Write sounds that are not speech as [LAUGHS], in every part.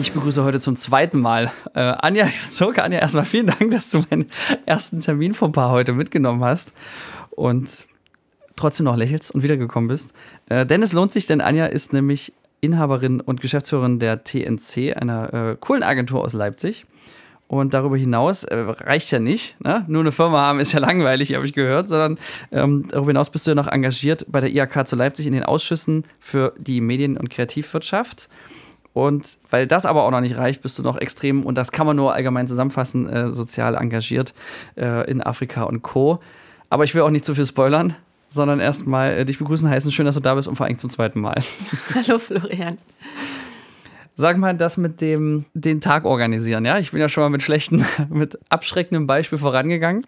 Ich begrüße heute zum zweiten Mal äh, Anja Herzog. Anja, erstmal vielen Dank, dass du meinen ersten Termin vom Paar heute mitgenommen hast und trotzdem noch lächelst und wiedergekommen bist. Äh, denn es lohnt sich, denn Anja ist nämlich Inhaberin und Geschäftsführerin der TNC, einer äh, coolen Agentur aus Leipzig. Und darüber hinaus äh, reicht ja nicht, ne? nur eine Firma haben ist ja langweilig, habe ich gehört, sondern ähm, darüber hinaus bist du ja noch engagiert bei der IHK zu Leipzig in den Ausschüssen für die Medien- und Kreativwirtschaft. Und weil das aber auch noch nicht reicht, bist du noch extrem, und das kann man nur allgemein zusammenfassen, äh, sozial engagiert äh, in Afrika und Co. Aber ich will auch nicht zu viel spoilern, sondern erstmal äh, dich begrüßen heißen. Schön, dass du da bist und vor allem zum zweiten Mal. [LAUGHS] Hallo Florian. Sag mal, das mit dem den Tag organisieren, ja? Ich bin ja schon mal mit schlechten, [LAUGHS] mit abschreckendem Beispiel vorangegangen.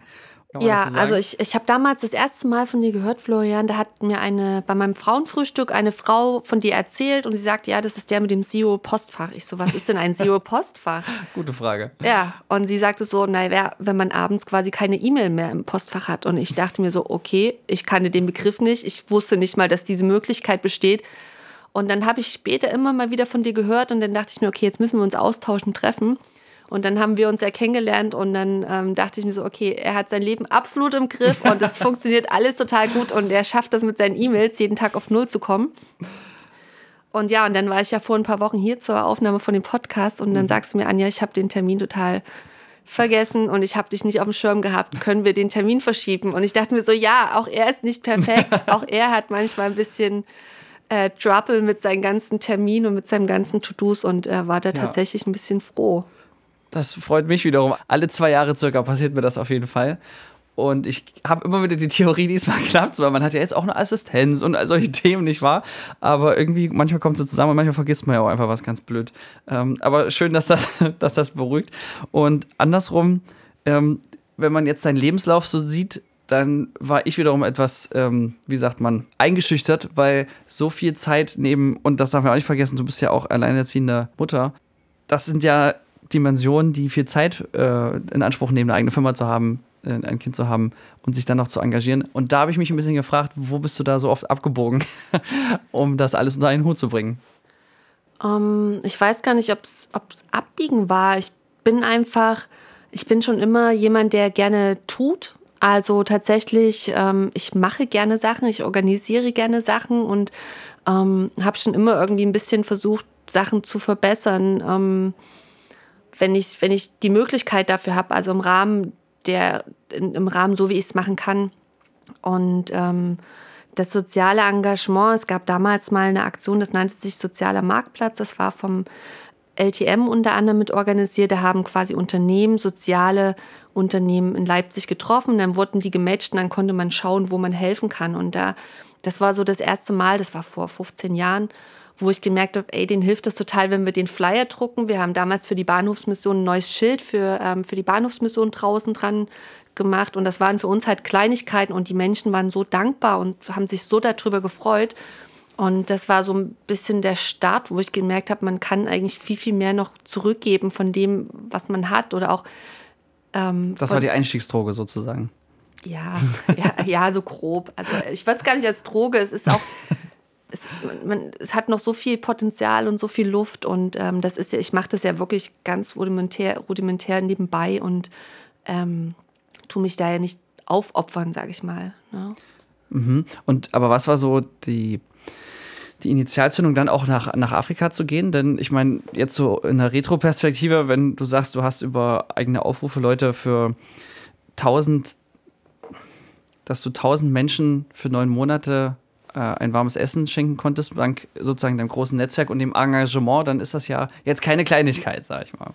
Ja, so also ich, ich habe damals das erste Mal von dir gehört, Florian. Da hat mir eine bei meinem Frauenfrühstück eine Frau von dir erzählt und sie sagt, ja, das ist der mit dem SEO-Postfach. Ich so, was ist denn ein [LAUGHS] SEO-Postfach? Gute Frage. Ja, und sie sagte so, naja, wenn man abends quasi keine E-Mail mehr im Postfach hat. Und ich dachte mir so, okay, ich kannte den Begriff nicht. Ich wusste nicht mal, dass diese Möglichkeit besteht. Und dann habe ich später immer mal wieder von dir gehört und dann dachte ich mir, okay, jetzt müssen wir uns austauschen, treffen. Und dann haben wir uns ja kennengelernt und dann ähm, dachte ich mir so, okay, er hat sein Leben absolut im Griff und es [LAUGHS] funktioniert alles total gut und er schafft das mit seinen E-Mails jeden Tag auf Null zu kommen. Und ja, und dann war ich ja vor ein paar Wochen hier zur Aufnahme von dem Podcast und dann mhm. sagst du mir, Anja, ich habe den Termin total vergessen und ich habe dich nicht auf dem Schirm gehabt. Können wir den Termin verschieben? Und ich dachte mir so, ja, auch er ist nicht perfekt. [LAUGHS] auch er hat manchmal ein bisschen äh, Trouble mit seinen ganzen Terminen und mit seinen ganzen To-Dos und er war da ja. tatsächlich ein bisschen froh. Das freut mich wiederum. Alle zwei Jahre circa passiert mir das auf jeden Fall. Und ich habe immer wieder die Theorie, diesmal [LAUGHS] klappt weil man hat ja jetzt auch eine Assistenz und all solche [LAUGHS] Themen, nicht wahr? Aber irgendwie, manchmal kommt es zusammen und manchmal vergisst man ja auch einfach was ganz blöd. Ähm, aber schön, dass das, [LAUGHS] dass das beruhigt. Und andersrum, ähm, wenn man jetzt seinen Lebenslauf so sieht, dann war ich wiederum etwas, ähm, wie sagt man, eingeschüchtert, weil so viel Zeit neben, und das darf man auch nicht vergessen, du bist ja auch alleinerziehende Mutter. Das sind ja Dimensionen, die viel Zeit äh, in Anspruch nehmen, eine eigene Firma zu haben, äh, ein Kind zu haben und sich dann noch zu engagieren. Und da habe ich mich ein bisschen gefragt, wo bist du da so oft abgebogen, [LAUGHS] um das alles unter einen Hut zu bringen? Um, ähm, ich weiß gar nicht, ob es abbiegen war. Ich bin einfach, ich bin schon immer jemand, der gerne tut also tatsächlich, ähm, ich mache gerne Sachen, ich organisiere gerne Sachen und ähm, habe schon immer irgendwie ein bisschen versucht, Sachen zu verbessern, ähm, wenn, ich, wenn ich die Möglichkeit dafür habe, also im Rahmen der, im Rahmen so, wie ich es machen kann. Und ähm, das soziale Engagement, es gab damals mal eine Aktion, das nannte sich Sozialer Marktplatz, das war vom LTM unter anderem mit organisiert. Da haben quasi Unternehmen, soziale Unternehmen in Leipzig getroffen. Dann wurden die gematcht und dann konnte man schauen, wo man helfen kann. Und da, das war so das erste Mal, das war vor 15 Jahren, wo ich gemerkt habe, ey, denen hilft es total, wenn wir den Flyer drucken. Wir haben damals für die Bahnhofsmission ein neues Schild für, ähm, für die Bahnhofsmission draußen dran gemacht. Und das waren für uns halt Kleinigkeiten und die Menschen waren so dankbar und haben sich so darüber gefreut. Und das war so ein bisschen der Start, wo ich gemerkt habe, man kann eigentlich viel, viel mehr noch zurückgeben von dem, was man hat oder auch. Ähm, das war die Einstiegsdroge sozusagen. Ja, ja, ja, so grob. Also ich würde es gar nicht als Droge. Es ist auch, [LAUGHS] es, man, es hat noch so viel Potenzial und so viel Luft und ähm, das ist ja, ich mache das ja wirklich ganz rudimentär, rudimentär nebenbei und ähm, tu mich da ja nicht aufopfern, sage ich mal. Ne? Mhm. Und aber was war so die die Initialzündung dann auch nach, nach Afrika zu gehen? Denn ich meine, jetzt so in der Retro-Perspektive, wenn du sagst, du hast über eigene Aufrufe Leute für 1000, dass du 1000 Menschen für neun Monate äh, ein warmes Essen schenken konntest, dank sozusagen deinem großen Netzwerk und dem Engagement, dann ist das ja jetzt keine Kleinigkeit, sag ich mal.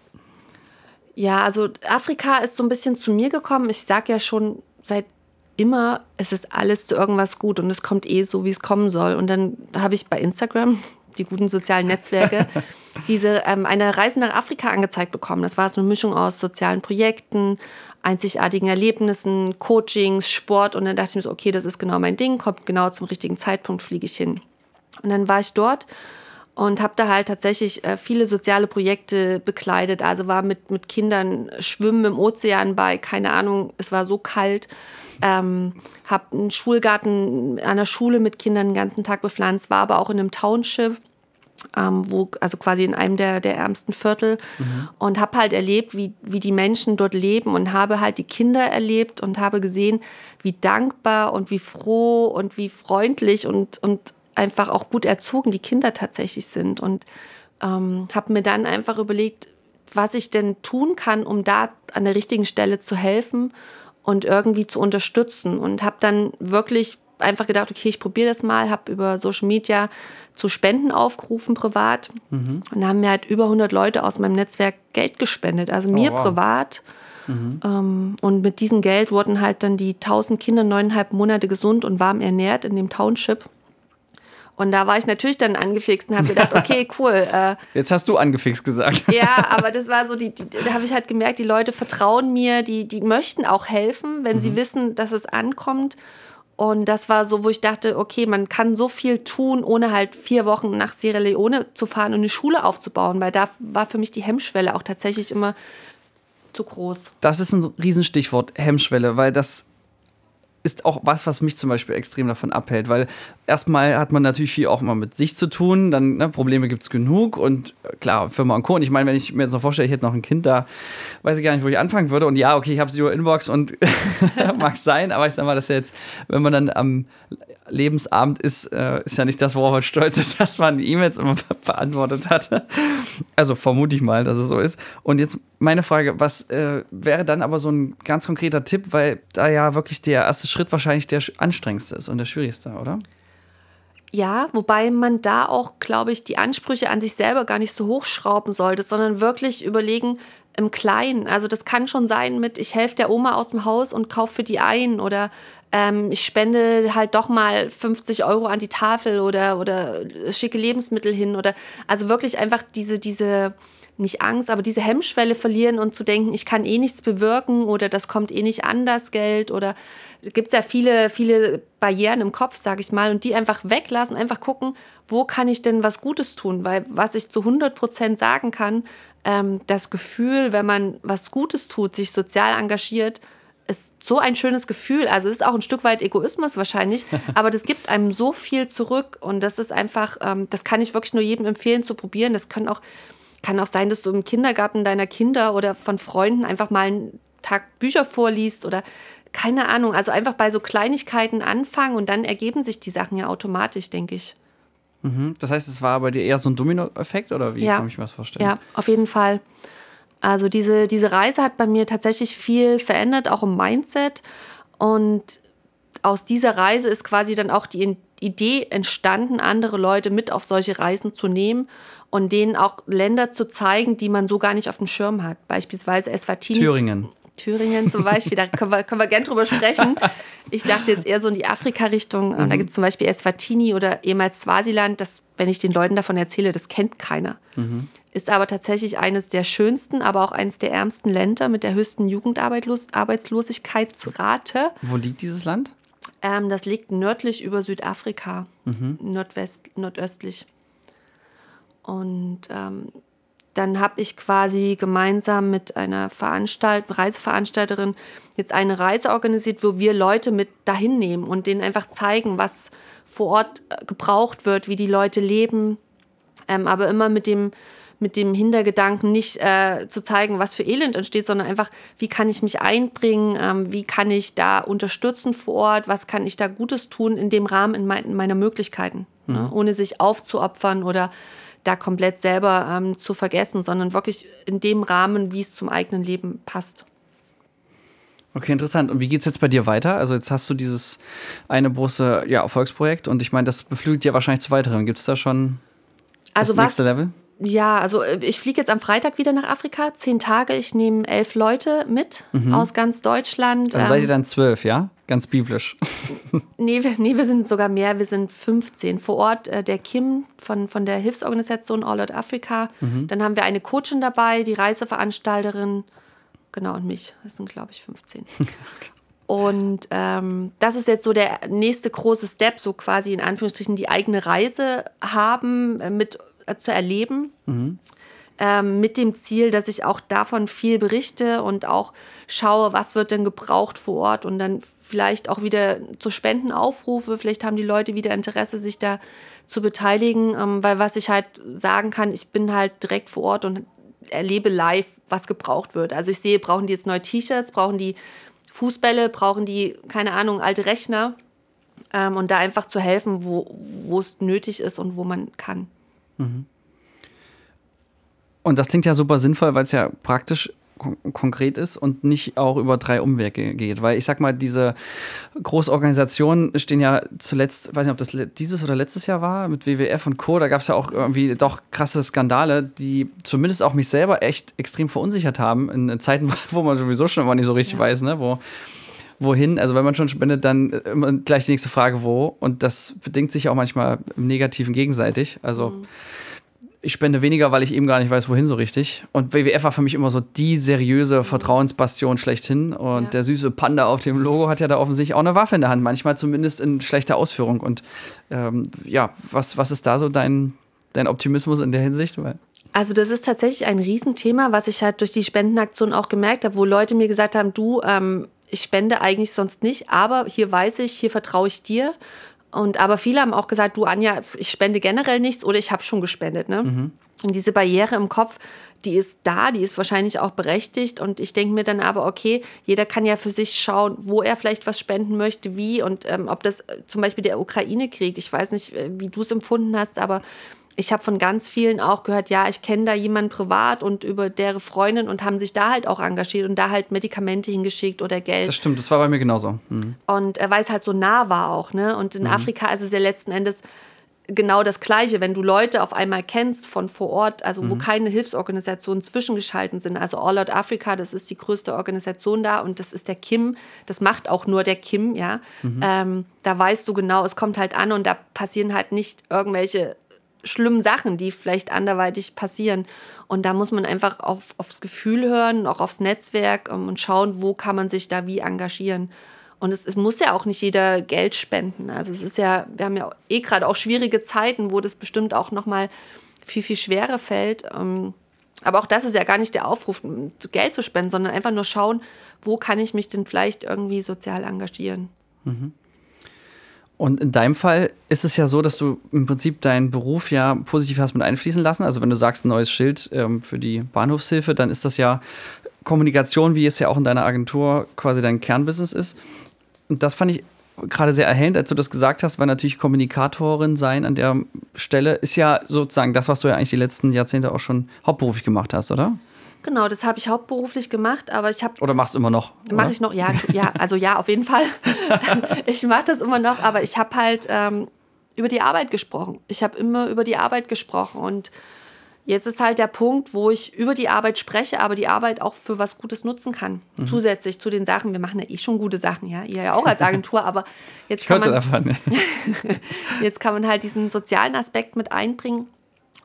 Ja, also Afrika ist so ein bisschen zu mir gekommen. Ich sage ja schon seit immer, es ist alles zu irgendwas gut und es kommt eh so, wie es kommen soll. Und dann habe ich bei Instagram, die guten sozialen Netzwerke, [LAUGHS] diese ähm, eine Reise nach Afrika angezeigt bekommen. Das war so eine Mischung aus sozialen Projekten, einzigartigen Erlebnissen, Coachings, Sport. Und dann dachte ich mir so, okay, das ist genau mein Ding, kommt genau zum richtigen Zeitpunkt, fliege ich hin. Und dann war ich dort und habe da halt tatsächlich äh, viele soziale Projekte bekleidet. Also war mit, mit Kindern schwimmen im Ozean bei, keine Ahnung, es war so kalt ähm, habe einen Schulgarten an der Schule mit Kindern den ganzen Tag bepflanzt, war aber auch in einem Township ähm, wo, also quasi in einem der, der ärmsten Viertel mhm. und habe halt erlebt, wie, wie die Menschen dort leben und habe halt die Kinder erlebt und habe gesehen, wie dankbar und wie froh und wie freundlich und, und einfach auch gut erzogen die Kinder tatsächlich sind und ähm, habe mir dann einfach überlegt, was ich denn tun kann, um da an der richtigen Stelle zu helfen und irgendwie zu unterstützen und habe dann wirklich einfach gedacht, okay, ich probiere das mal, habe über Social Media zu Spenden aufgerufen privat mhm. und da haben mir halt über 100 Leute aus meinem Netzwerk Geld gespendet, also mir oh, wow. privat. Mhm. Ähm, und mit diesem Geld wurden halt dann die 1000 Kinder neuneinhalb Monate gesund und warm ernährt in dem Township. Und da war ich natürlich dann angefixt und habe gedacht, [LAUGHS] okay, cool. Äh, Jetzt hast du angefixt gesagt. Ja, [LAUGHS] aber das war so, die, die da habe ich halt gemerkt, die Leute vertrauen mir, die, die möchten auch helfen, wenn mhm. sie wissen, dass es ankommt. Und das war so, wo ich dachte, okay, man kann so viel tun, ohne halt vier Wochen nach Sierra Leone zu fahren und eine Schule aufzubauen, weil da war für mich die Hemmschwelle auch tatsächlich immer zu groß. Das ist ein Riesenstichwort, Hemmschwelle, weil das ist auch was, was mich zum Beispiel extrem davon abhält, weil erstmal hat man natürlich viel auch mal mit sich zu tun, dann ne, Probleme gibt es genug und äh, klar, Firma und Co. Und ich meine, wenn ich mir jetzt noch vorstelle, ich hätte noch ein Kind da, weiß ich gar nicht, wo ich anfangen würde und ja, okay, ich habe Zero Inbox und [LAUGHS] mag sein, aber ich sag mal, das ist ja jetzt, wenn man dann am Lebensabend ist, äh, ist ja nicht das, worauf man stolz ist, [LAUGHS] dass man die E-Mails immer beantwortet hat. Also vermute ich mal, dass es so ist. Und jetzt meine Frage, was äh, wäre dann aber so ein ganz konkreter Tipp, weil da ja wirklich der erste Schritt wahrscheinlich der anstrengendste ist und der schwierigste, oder? Ja, wobei man da auch, glaube ich, die Ansprüche an sich selber gar nicht so hochschrauben sollte, sondern wirklich überlegen, im Kleinen. Also das kann schon sein mit, ich helfe der Oma aus dem Haus und kaufe für die ein oder ähm, ich spende halt doch mal 50 Euro an die Tafel oder, oder schicke Lebensmittel hin oder also wirklich einfach diese, diese, nicht Angst, aber diese Hemmschwelle verlieren und zu denken, ich kann eh nichts bewirken oder das kommt eh nicht an, das Geld oder gibt es ja viele, viele Barrieren im Kopf, sage ich mal, und die einfach weglassen, einfach gucken, wo kann ich denn was Gutes tun? Weil was ich zu 100 Prozent sagen kann, ähm, das Gefühl, wenn man was Gutes tut, sich sozial engagiert, ist so ein schönes Gefühl. Also ist auch ein Stück weit Egoismus wahrscheinlich, [LAUGHS] aber das gibt einem so viel zurück und das ist einfach, ähm, das kann ich wirklich nur jedem empfehlen zu probieren. Das können auch, kann auch sein, dass du im Kindergarten deiner Kinder oder von Freunden einfach mal einen Tag Bücher vorliest oder keine Ahnung. Also einfach bei so Kleinigkeiten anfangen und dann ergeben sich die Sachen ja automatisch, denke ich. Mhm. Das heißt, es war bei dir eher so ein Domino-Effekt oder wie ja. kann ich mir das vorstellen? Ja, auf jeden Fall. Also diese, diese Reise hat bei mir tatsächlich viel verändert, auch im Mindset. Und aus dieser Reise ist quasi dann auch die Idee entstanden, andere Leute mit auf solche Reisen zu nehmen und denen auch Länder zu zeigen, die man so gar nicht auf dem Schirm hat. Beispielsweise Eswatini. Thüringen. Thüringen zum Beispiel, da können wir, können wir gern drüber sprechen. Ich dachte jetzt eher so in die Afrika-Richtung. Mhm. Da gibt es zum Beispiel Eswatini oder ehemals Swasiland. Das, wenn ich den Leuten davon erzähle, das kennt keiner. Mhm. Ist aber tatsächlich eines der schönsten, aber auch eines der ärmsten Länder mit der höchsten Jugendarbeitslosigkeitsrate. Wo liegt dieses Land? Ähm, das liegt nördlich über Südafrika, mhm. nordwest, nordöstlich. Und ähm, dann habe ich quasi gemeinsam mit einer Veranstalt Reiseveranstalterin jetzt eine Reise organisiert, wo wir Leute mit dahin nehmen und denen einfach zeigen, was vor Ort äh, gebraucht wird, wie die Leute leben, ähm, aber immer mit dem mit dem Hintergedanken nicht äh, zu zeigen, was für Elend entsteht, sondern einfach, wie kann ich mich einbringen, ähm, wie kann ich da unterstützen vor Ort, was kann ich da Gutes tun in dem Rahmen in mein, meiner Möglichkeiten, mhm. ne? ohne sich aufzuopfern oder da komplett selber ähm, zu vergessen, sondern wirklich in dem Rahmen, wie es zum eigenen Leben passt. Okay, interessant. Und wie geht es jetzt bei dir weiter? Also jetzt hast du dieses eine große ja, Erfolgsprojekt und ich meine, das beflügelt dir wahrscheinlich zu weiteren. Gibt es da schon also das nächste Level? Ja, also äh, ich fliege jetzt am Freitag wieder nach Afrika, zehn Tage. Ich nehme elf Leute mit mhm. aus ganz Deutschland. Also seid ihr ähm, dann zwölf, ja? Ganz biblisch. nee, wir, nee, wir sind sogar mehr, wir sind 15. Vor Ort äh, der Kim von, von der Hilfsorganisation All Out Africa. Mhm. Dann haben wir eine Coachin dabei, die Reiseveranstalterin. Genau, und mich. Das sind, glaube ich, 15. okay. [LAUGHS] Und ähm, das ist jetzt so der nächste große Step, so quasi in Anführungsstrichen die eigene Reise haben, äh, mit äh, zu erleben. Mhm. Ähm, mit dem Ziel, dass ich auch davon viel berichte und auch schaue, was wird denn gebraucht vor Ort und dann vielleicht auch wieder zu Spenden aufrufe. Vielleicht haben die Leute wieder Interesse, sich da zu beteiligen, ähm, weil was ich halt sagen kann, ich bin halt direkt vor Ort und erlebe live, was gebraucht wird. Also ich sehe, brauchen die jetzt neue T-Shirts, brauchen die Fußbälle, brauchen die, keine Ahnung, alte Rechner ähm, und da einfach zu helfen, wo es nötig ist und wo man kann. Mhm. Und das klingt ja super sinnvoll, weil es ja praktisch kon konkret ist und nicht auch über drei Umwege geht. Weil ich sag mal, diese Großorganisationen stehen ja zuletzt, weiß nicht, ob das dieses oder letztes Jahr war, mit WWF und Co., da gab es ja auch irgendwie doch krasse Skandale, die zumindest auch mich selber echt extrem verunsichert haben, in Zeiten, [LAUGHS] wo man sowieso schon immer nicht so richtig ja. weiß, ne, wo wohin. Also wenn man schon spendet, dann immer gleich die nächste Frage, wo. Und das bedingt sich auch manchmal im Negativen gegenseitig. Also mhm ich spende weniger, weil ich eben gar nicht weiß, wohin so richtig. Und WWF war für mich immer so die seriöse Vertrauensbastion schlechthin. Und ja. der süße Panda auf dem Logo hat ja da offensichtlich auch eine Waffe in der Hand, manchmal zumindest in schlechter Ausführung. Und ähm, ja, was, was ist da so dein, dein Optimismus in der Hinsicht? Also das ist tatsächlich ein Riesenthema, was ich halt durch die Spendenaktion auch gemerkt habe, wo Leute mir gesagt haben, du, ähm, ich spende eigentlich sonst nicht, aber hier weiß ich, hier vertraue ich dir. Und aber viele haben auch gesagt, du Anja, ich spende generell nichts oder ich habe schon gespendet. Ne? Mhm. Und diese Barriere im Kopf, die ist da, die ist wahrscheinlich auch berechtigt. Und ich denke mir dann aber, okay, jeder kann ja für sich schauen, wo er vielleicht was spenden möchte, wie und ähm, ob das äh, zum Beispiel der Ukraine-Krieg, ich weiß nicht, äh, wie du es empfunden hast, aber ich habe von ganz vielen auch gehört, ja, ich kenne da jemanden privat und über deren Freundin und haben sich da halt auch engagiert und da halt Medikamente hingeschickt oder Geld. Das stimmt, das war bei mir genauso. Mhm. Und äh, weil es halt so nah war auch, ne? Und in mhm. Afrika ist es ja letzten Endes genau das Gleiche, wenn du Leute auf einmal kennst von vor Ort, also mhm. wo keine Hilfsorganisationen zwischengeschalten sind. Also All Out Africa, das ist die größte Organisation da und das ist der Kim, das macht auch nur der Kim, ja. Mhm. Ähm, da weißt du genau, es kommt halt an und da passieren halt nicht irgendwelche schlimmen Sachen, die vielleicht anderweitig passieren. Und da muss man einfach auf, aufs Gefühl hören, auch aufs Netzwerk um, und schauen, wo kann man sich da wie engagieren. Und es, es, muss ja auch nicht jeder Geld spenden. Also es ist ja, wir haben ja eh gerade auch schwierige Zeiten, wo das bestimmt auch nochmal viel, viel schwerer fällt. Ähm, aber auch das ist ja gar nicht der Aufruf, Geld zu spenden, sondern einfach nur schauen, wo kann ich mich denn vielleicht irgendwie sozial engagieren. Mhm. Und in deinem Fall ist es ja so, dass du im Prinzip deinen Beruf ja positiv hast mit einfließen lassen. Also wenn du sagst, ein neues Schild ähm, für die Bahnhofshilfe, dann ist das ja Kommunikation, wie es ja auch in deiner Agentur quasi dein Kernbusiness ist. Und das fand ich gerade sehr erhellend, als du das gesagt hast, weil natürlich Kommunikatorin sein an der Stelle ist ja sozusagen das, was du ja eigentlich die letzten Jahrzehnte auch schon hauptberuflich gemacht hast, oder? Genau, das habe ich hauptberuflich gemacht, aber ich habe. Oder machst du immer noch? Mache ich noch, ja, ja, also ja, auf jeden Fall. [LAUGHS] ich mache das immer noch, aber ich habe halt ähm, über die Arbeit gesprochen. Ich habe immer über die Arbeit gesprochen und jetzt ist halt der Punkt, wo ich über die Arbeit spreche, aber die Arbeit auch für was Gutes nutzen kann. Mhm. Zusätzlich zu den Sachen, wir machen ja eh schon gute Sachen, ja, ihr ja auch als Agentur, aber [LAUGHS] jetzt kann man, davon. [LAUGHS] jetzt kann man halt diesen sozialen Aspekt mit einbringen.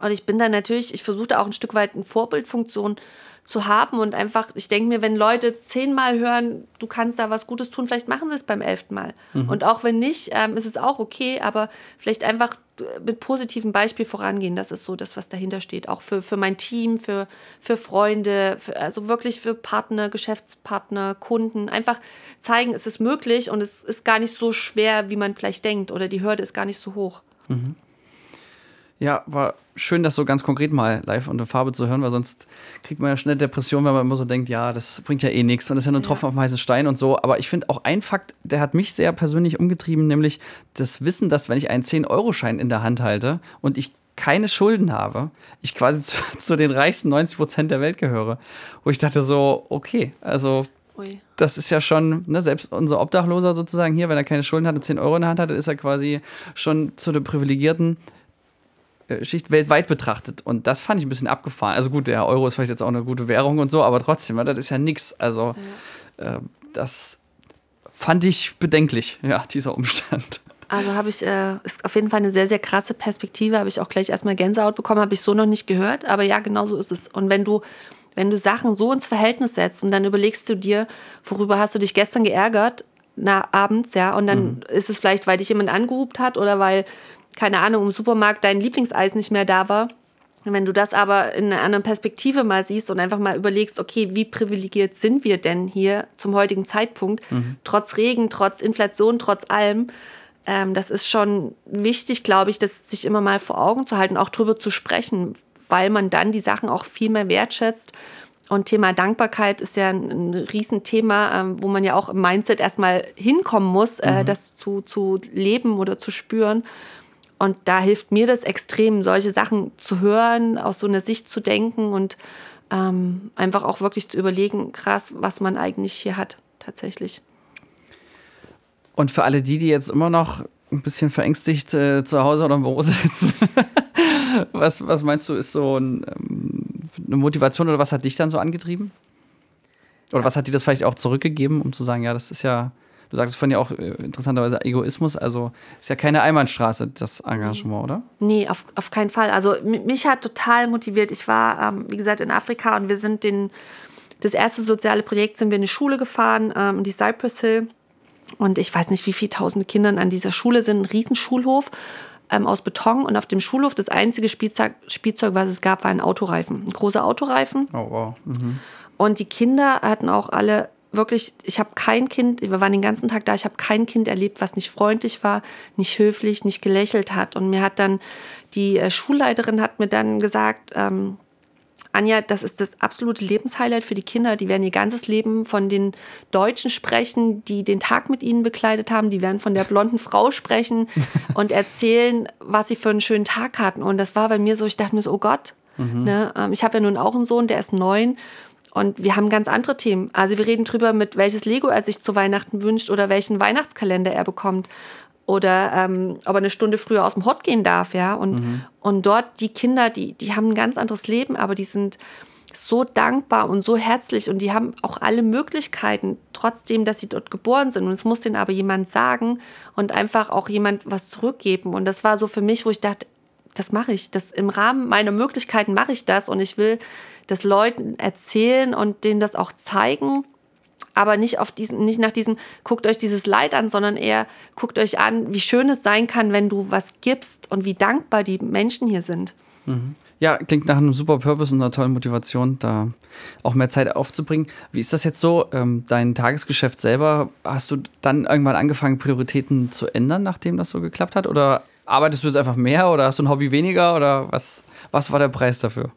Und ich bin da natürlich, ich versuche da auch ein Stück weit eine Vorbildfunktion zu haben und einfach, ich denke mir, wenn Leute zehnmal hören, du kannst da was Gutes tun, vielleicht machen sie es beim elften Mal. Mhm. Und auch wenn nicht, ähm, ist es auch okay, aber vielleicht einfach mit positivem Beispiel vorangehen, das ist so das, was dahinter steht. Auch für, für mein Team, für, für Freunde, für, also wirklich für Partner, Geschäftspartner, Kunden. Einfach zeigen, es ist möglich und es ist gar nicht so schwer, wie man vielleicht denkt oder die Hürde ist gar nicht so hoch. Mhm. Ja, war schön, das so ganz konkret mal live unter Farbe zu hören, weil sonst kriegt man ja schnell Depression, wenn man immer so denkt, ja, das bringt ja eh nichts und das ist ja nur ein Tropfen ja. auf dem heißen Stein und so. Aber ich finde auch ein Fakt, der hat mich sehr persönlich umgetrieben, nämlich das Wissen, dass wenn ich einen 10-Euro-Schein in der Hand halte und ich keine Schulden habe, ich quasi [LAUGHS] zu, zu den reichsten 90 Prozent der Welt gehöre. Wo ich dachte so, okay, also Ui. Das ist ja schon, ne, selbst unser Obdachloser sozusagen hier, wenn er keine Schulden hat und 10 Euro in der Hand hat, ist er quasi schon zu den Privilegierten Schicht weltweit betrachtet. Und das fand ich ein bisschen abgefahren. Also gut, der Euro ist vielleicht jetzt auch eine gute Währung und so, aber trotzdem, das ist ja nichts. Also ja. äh, das fand ich bedenklich, ja, dieser Umstand. Also habe ich, äh, ist auf jeden Fall eine sehr, sehr krasse Perspektive, habe ich auch gleich erstmal Gänsehaut bekommen, habe ich so noch nicht gehört, aber ja, genau so ist es. Und wenn du, wenn du Sachen so ins Verhältnis setzt und dann überlegst du dir, worüber hast du dich gestern geärgert, na, abends, ja, und dann mhm. ist es vielleicht, weil dich jemand angehupt hat oder weil keine Ahnung, im Supermarkt dein Lieblingseis nicht mehr da war. Wenn du das aber in einer anderen Perspektive mal siehst und einfach mal überlegst, okay, wie privilegiert sind wir denn hier zum heutigen Zeitpunkt, mhm. trotz Regen, trotz Inflation, trotz allem, ähm, das ist schon wichtig, glaube ich, das sich immer mal vor Augen zu halten, auch drüber zu sprechen, weil man dann die Sachen auch viel mehr wertschätzt. Und Thema Dankbarkeit ist ja ein, ein Riesenthema, ähm, wo man ja auch im Mindset erstmal hinkommen muss, äh, mhm. das zu, zu leben oder zu spüren. Und da hilft mir das extrem, solche Sachen zu hören, aus so einer Sicht zu denken und ähm, einfach auch wirklich zu überlegen, krass, was man eigentlich hier hat, tatsächlich. Und für alle die, die jetzt immer noch ein bisschen verängstigt äh, zu Hause oder im Büro sitzen, [LAUGHS] was, was meinst du, ist so ein, ähm, eine Motivation oder was hat dich dann so angetrieben? Oder was hat dir das vielleicht auch zurückgegeben, um zu sagen, ja, das ist ja Du sagst von ja auch äh, interessanterweise Egoismus, also ist ja keine Einbahnstraße, das Engagement, oder? Nee, auf, auf keinen Fall. Also mich hat total motiviert. Ich war, ähm, wie gesagt, in Afrika und wir sind den, das erste soziale Projekt sind wir in eine Schule gefahren, ähm, in die Cypress Hill. Und ich weiß nicht, wie viele tausende Kinder an dieser Schule sind. Ein Riesenschulhof ähm, aus Beton. Und auf dem Schulhof, das einzige Spielzeug, Spielzeug, was es gab, war ein Autoreifen. Ein großer Autoreifen. Oh, wow. Mhm. Und die Kinder hatten auch alle wirklich, ich habe kein Kind, wir waren den ganzen Tag da, ich habe kein Kind erlebt, was nicht freundlich war, nicht höflich, nicht gelächelt hat. Und mir hat dann die äh, Schulleiterin hat mir dann gesagt, ähm, Anja, das ist das absolute Lebenshighlight für die Kinder. Die werden ihr ganzes Leben von den Deutschen sprechen, die den Tag mit ihnen bekleidet haben. Die werden von der blonden Frau sprechen [LAUGHS] und erzählen, was sie für einen schönen Tag hatten. Und das war bei mir so, ich dachte mir so, oh Gott. Mhm. Ne? Ähm, ich habe ja nun auch einen Sohn, der ist neun. Und wir haben ganz andere Themen. Also wir reden drüber, mit welches Lego er sich zu Weihnachten wünscht oder welchen Weihnachtskalender er bekommt oder ähm, ob er eine Stunde früher aus dem Hort gehen darf, ja. Und, mhm. und dort die Kinder, die, die haben ein ganz anderes Leben, aber die sind so dankbar und so herzlich und die haben auch alle Möglichkeiten, trotzdem, dass sie dort geboren sind. Und es muss denen aber jemand sagen und einfach auch jemand was zurückgeben. Und das war so für mich, wo ich dachte, das mache ich. Das im Rahmen meiner Möglichkeiten mache ich das und ich will das Leuten erzählen und denen das auch zeigen. Aber nicht auf diesen, nicht nach diesem, guckt euch dieses Leid an, sondern eher guckt euch an, wie schön es sein kann, wenn du was gibst und wie dankbar die Menschen hier sind. Mhm. Ja, klingt nach einem super Purpose und einer tollen Motivation, da auch mehr Zeit aufzubringen. Wie ist das jetzt so? Ähm, dein Tagesgeschäft selber, hast du dann irgendwann angefangen, Prioritäten zu ändern, nachdem das so geklappt hat? Oder arbeitest du jetzt einfach mehr oder hast du ein Hobby weniger? Oder was, was war der Preis dafür?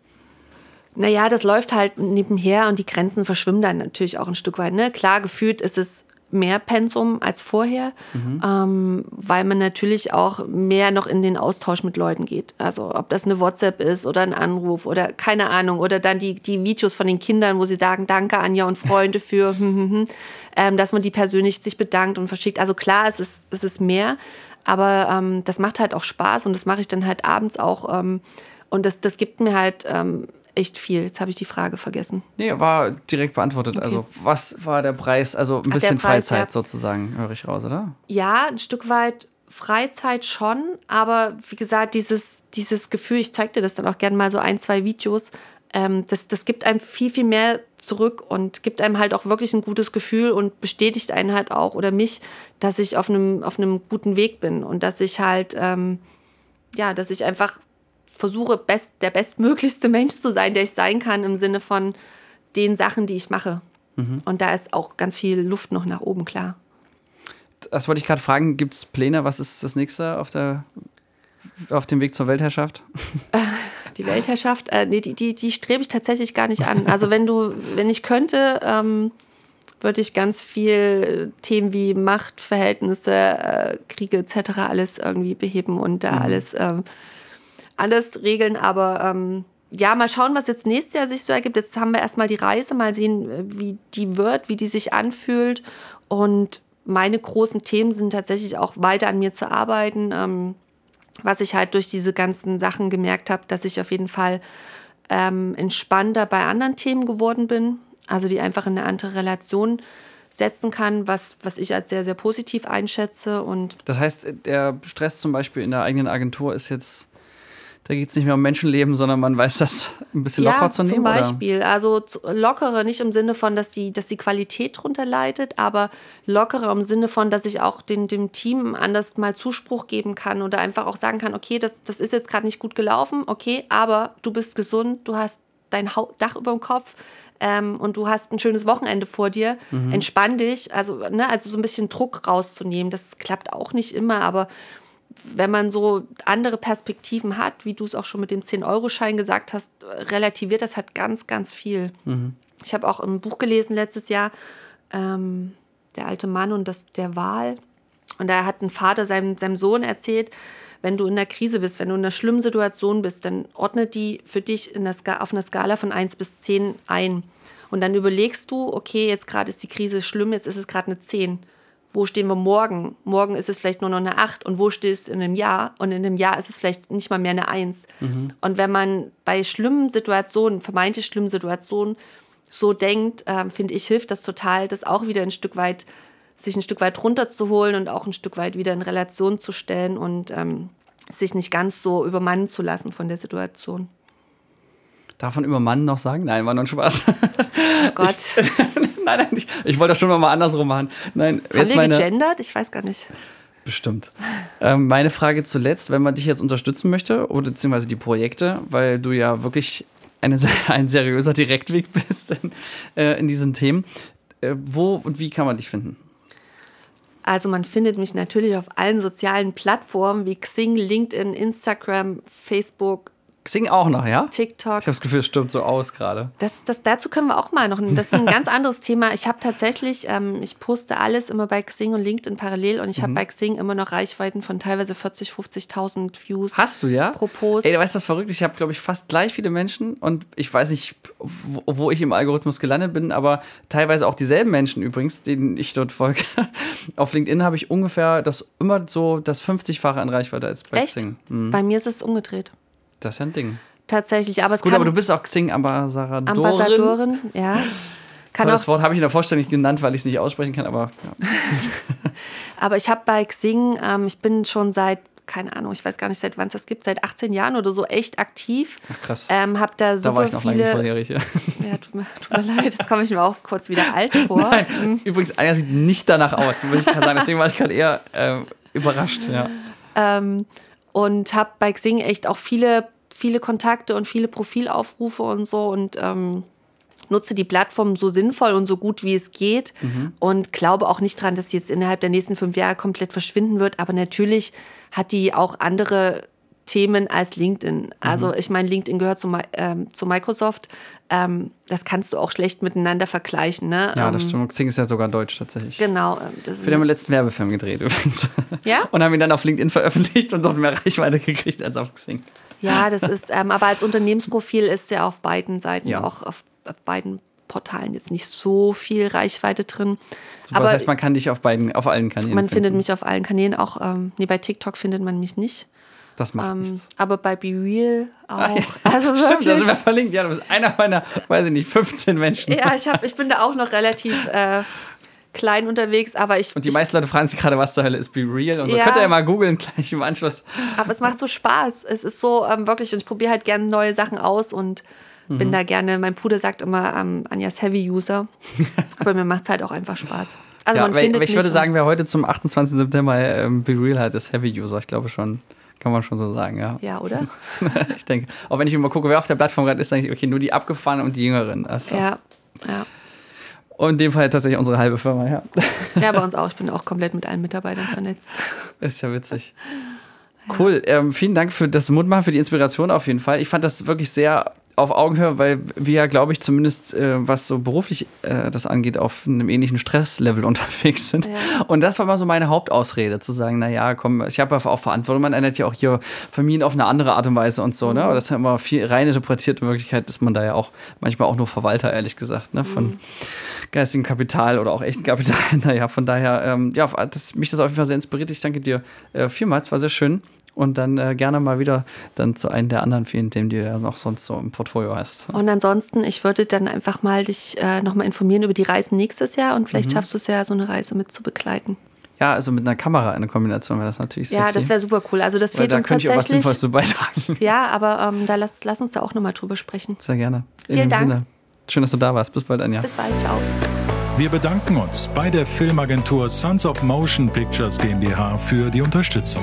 Naja, das läuft halt nebenher und die Grenzen verschwimmen dann natürlich auch ein Stück weit. Ne? Klar, gefühlt ist es mehr Pensum als vorher, mhm. ähm, weil man natürlich auch mehr noch in den Austausch mit Leuten geht. Also ob das eine WhatsApp ist oder ein Anruf oder keine Ahnung oder dann die, die Videos von den Kindern, wo sie sagen, danke Anja und Freunde für, [LAUGHS] ähm, dass man die persönlich sich bedankt und verschickt. Also klar, es ist, es ist mehr, aber ähm, das macht halt auch Spaß und das mache ich dann halt abends auch. Ähm, und das, das gibt mir halt ähm, echt viel. Jetzt habe ich die Frage vergessen. Nee, war direkt beantwortet. Okay. Also, was war der Preis? Also, ein bisschen Preis, Freizeit ja. sozusagen, höre ich raus, oder? Ja, ein Stück weit Freizeit schon, aber wie gesagt, dieses, dieses Gefühl, ich zeige dir das dann auch gerne mal so ein, zwei Videos, ähm, das, das gibt einem viel, viel mehr zurück und gibt einem halt auch wirklich ein gutes Gefühl und bestätigt einen halt auch oder mich, dass ich auf einem, auf einem guten Weg bin und dass ich halt, ähm, ja, dass ich einfach versuche, best, der bestmöglichste Mensch zu sein, der ich sein kann, im Sinne von den Sachen, die ich mache. Mhm. Und da ist auch ganz viel Luft noch nach oben, klar. Das wollte ich gerade fragen. Gibt es Pläne? Was ist das nächste auf, der, auf dem Weg zur Weltherrschaft? [LAUGHS] Die Weltherrschaft? Äh, nee, die, die, die strebe ich tatsächlich gar nicht an. Also, wenn du, wenn ich könnte, ähm, würde ich ganz viel Themen wie Machtverhältnisse, äh, Kriege etc. alles irgendwie beheben und da mhm. alles. Ähm, alles regeln, aber ähm, ja, mal schauen, was jetzt nächstes Jahr sich so ergibt. Jetzt haben wir erstmal die Reise, mal sehen, äh, wie die wird, wie die sich anfühlt. Und meine großen Themen sind tatsächlich auch weiter an mir zu arbeiten. Ähm, was ich halt durch diese ganzen Sachen gemerkt habe, dass ich auf jeden Fall ähm, entspannter bei anderen Themen geworden bin. Also die einfach in eine andere Relation setzen kann, was, was ich als sehr, sehr positiv einschätze. Und das heißt, der Stress zum Beispiel in der eigenen Agentur ist jetzt da geht es nicht mehr um Menschenleben, sondern man weiß das ein bisschen ja, locker zu nehmen. Zum Beispiel. Oder? Also lockere, nicht im Sinne von, dass die, dass die Qualität drunter leidet, aber lockere im Sinne von, dass ich auch den, dem Team anders mal Zuspruch geben kann oder einfach auch sagen kann, okay, das, das ist jetzt gerade nicht gut gelaufen, okay, aber du bist gesund, du hast dein Dach über dem Kopf. Ähm, und du hast ein schönes Wochenende vor dir, mhm. entspann dich, also, ne, also so ein bisschen Druck rauszunehmen. Das klappt auch nicht immer, aber wenn man so andere Perspektiven hat, wie du es auch schon mit dem 10-Euro-Schein gesagt hast, relativiert das halt ganz, ganz viel. Mhm. Ich habe auch ein Buch gelesen letztes Jahr, ähm, Der alte Mann und das, der Wahl. Und da hat ein Vater seinem, seinem Sohn erzählt, wenn du in der Krise bist, wenn du in einer schlimmen Situation bist, dann ordne die für dich in der auf einer Skala von 1 bis 10 ein. Und dann überlegst du, okay, jetzt gerade ist die Krise schlimm, jetzt ist es gerade eine 10 wo stehen wir morgen? Morgen ist es vielleicht nur noch eine 8 und wo stehst du in einem Jahr? Und in einem Jahr ist es vielleicht nicht mal mehr eine 1. Mhm. Und wenn man bei schlimmen Situationen, vermeintlich schlimmen Situationen, so denkt, äh, finde ich, hilft das total, das auch wieder ein Stück weit, sich ein Stück weit runterzuholen und auch ein Stück weit wieder in Relation zu stellen und ähm, sich nicht ganz so übermannen zu lassen von der Situation. Darf man über Mann noch sagen? Nein, war nur ein Spaß. Oh [LAUGHS] Gott. Ich, [LAUGHS] nein, nein, ich, ich wollte das schon mal andersrum machen. Nein, Haben jetzt wir meine, gegendert? Ich weiß gar nicht. Bestimmt. Ähm, meine Frage zuletzt, wenn man dich jetzt unterstützen möchte, oder beziehungsweise die Projekte, weil du ja wirklich eine, [LAUGHS] ein seriöser Direktweg bist in, äh, in diesen Themen, äh, wo und wie kann man dich finden? Also man findet mich natürlich auf allen sozialen Plattformen wie Xing, LinkedIn, Instagram, Facebook, Xing auch noch, ja? TikTok. Ich habe das Gefühl, es stimmt so aus gerade. Das, das, dazu können wir auch mal noch. Das ist ein ganz anderes Thema. Ich habe tatsächlich, ähm, ich poste alles immer bei Xing und LinkedIn parallel und ich mhm. habe bei Xing immer noch Reichweiten von teilweise 40, 50.000 Views. Hast du, ja? Pro Post. Ey, du weißt, was verrückt? Ich habe, glaube ich, fast gleich viele Menschen und ich weiß nicht, wo, wo, ich im Algorithmus gelandet bin, aber teilweise auch dieselben Menschen übrigens, denen ich dort folge. [LAUGHS] Auf LinkedIn habe ich ungefähr das immer so das 50-fache an Reichweite als bei Echt? Xing. Mhm. Bei mir ist es umgedreht. Das ist ja ein Ding. Tatsächlich, aber es Gut, aber du bist auch Xing-Ambassadorin. Ambassadorin, ja. Kann das Wort habe ich in der Vorstellung nicht genannt, weil ich es nicht aussprechen kann, aber ja. [LAUGHS] aber ich habe bei Xing, ähm, ich bin schon seit keine Ahnung, ich weiß gar nicht, seit wann es das gibt, seit 18 Jahren oder so echt aktiv. Ach, krass. Ähm, hab da super da war ich noch viele. Lange vorherig, ja. ja, tut mir, tut mir leid, das komme ich mir auch kurz wieder alt [LAUGHS] vor. Nein, mhm. Übrigens, Anja sieht nicht danach aus, würde ich gerade sagen. Deswegen war ich gerade eher äh, überrascht, ja. Ähm, und habe bei Xing echt auch viele viele Kontakte und viele Profilaufrufe und so und ähm, nutze die Plattform so sinnvoll und so gut wie es geht mhm. und glaube auch nicht dran, dass sie jetzt innerhalb der nächsten fünf Jahre komplett verschwinden wird. Aber natürlich hat die auch andere Themen als LinkedIn. Mhm. Also ich meine, LinkedIn gehört zu, ähm, zu Microsoft. Ähm, das kannst du auch schlecht miteinander vergleichen. Ne? Ja, das ähm, stimmt. Xing ist ja sogar deutsch tatsächlich. Genau. Ähm, haben den letzten Werbefilm gedreht [LAUGHS] übrigens. Ja? Und haben ihn dann auf LinkedIn veröffentlicht und dort mehr Reichweite gekriegt als auf Xing. Ja, das ist, ähm, aber als Unternehmensprofil ist ja auf beiden Seiten, ja. auch auf, auf, beiden Portalen jetzt nicht so viel Reichweite drin. Super, aber das heißt, man kann dich auf beiden, auf allen Kanälen. Man finden. findet mich auf allen Kanälen, auch ähm, nee, bei TikTok findet man mich nicht. Das macht ähm, nichts. Aber bei Be Real auch. Ach, [LAUGHS] ja. Also wirklich. Stimmt, da sind wir verlinkt. Ja, du bist einer meiner, weiß ich nicht, 15 Menschen. Ja, ich, hab, ich bin da auch noch relativ äh, klein unterwegs, aber ich. Und die meisten Leute fragen sich gerade, was zur Hölle ist Be Real. Und so ja. könnt ihr ja mal googeln gleich im Anschluss. Aber es macht so Spaß. Es ist so ähm, wirklich, und ich probiere halt gerne neue Sachen aus und mhm. bin da gerne, mein Bruder sagt immer ähm, Anjas Heavy User. [LAUGHS] aber mir macht es halt auch einfach Spaß. Also ja, man findet ich würde sagen, wer heute zum 28. September ähm, Be Real hat, ist Heavy User. Ich glaube schon. Kann man schon so sagen, ja. Ja, oder? [LAUGHS] ich denke. Auch wenn ich immer gucke, wer auf der Plattform gerade ist, denke ich, okay, nur die abgefahrenen und die Jüngeren. Also. Ja, ja. Und in dem Fall tatsächlich unsere halbe Firma, ja. [LAUGHS] Ja, bei uns auch. Ich bin [LAUGHS] auch komplett mit allen Mitarbeitern vernetzt. Ist ja witzig. Cool. Ähm, vielen Dank für das Mutmachen, für die Inspiration auf jeden Fall. Ich fand das wirklich sehr auf Augenhöhe, weil wir ja, glaube ich, zumindest äh, was so beruflich äh, das angeht, auf einem ähnlichen Stresslevel [LAUGHS] unterwegs sind. Ja. Und das war mal so meine Hauptausrede, zu sagen, naja, komm, ich habe ja auch Verantwortung, man ändert ja auch hier Familien auf eine andere Art und Weise und so, ne? mhm. Aber das ist ja immer viel rein interpretiert. In Wirklichkeit ist man da ja auch manchmal auch nur Verwalter, ehrlich gesagt, ne? Von mhm. geistigem Kapital oder auch echten Kapital. [LAUGHS] naja, von daher, ähm, ja, das, mich das auf jeden Fall sehr inspiriert. Ich danke dir äh, vielmals, war sehr schön und dann äh, gerne mal wieder dann zu einem der anderen vielen Themen, die du ja noch sonst so im Portfolio hast. Und ansonsten, ich würde dann einfach mal dich äh, nochmal informieren über die Reisen nächstes Jahr und vielleicht mhm. schaffst du es ja, so eine Reise mit zu begleiten. Ja, also mit einer Kamera eine Kombination wäre das natürlich Ja, sexy. das wäre super cool. Also das fehlt da uns könnte ich auch was tatsächlich. Sinnvolles zu beitragen. Ja, aber ähm, da lass, lass uns da auch nochmal drüber sprechen. Sehr gerne. In Vielen dem Dank. Sinne. Schön, dass du da warst. Bis bald, Anja. Bis bald, ciao. Wir bedanken uns bei der Filmagentur Sons of Motion Pictures GmbH für die Unterstützung.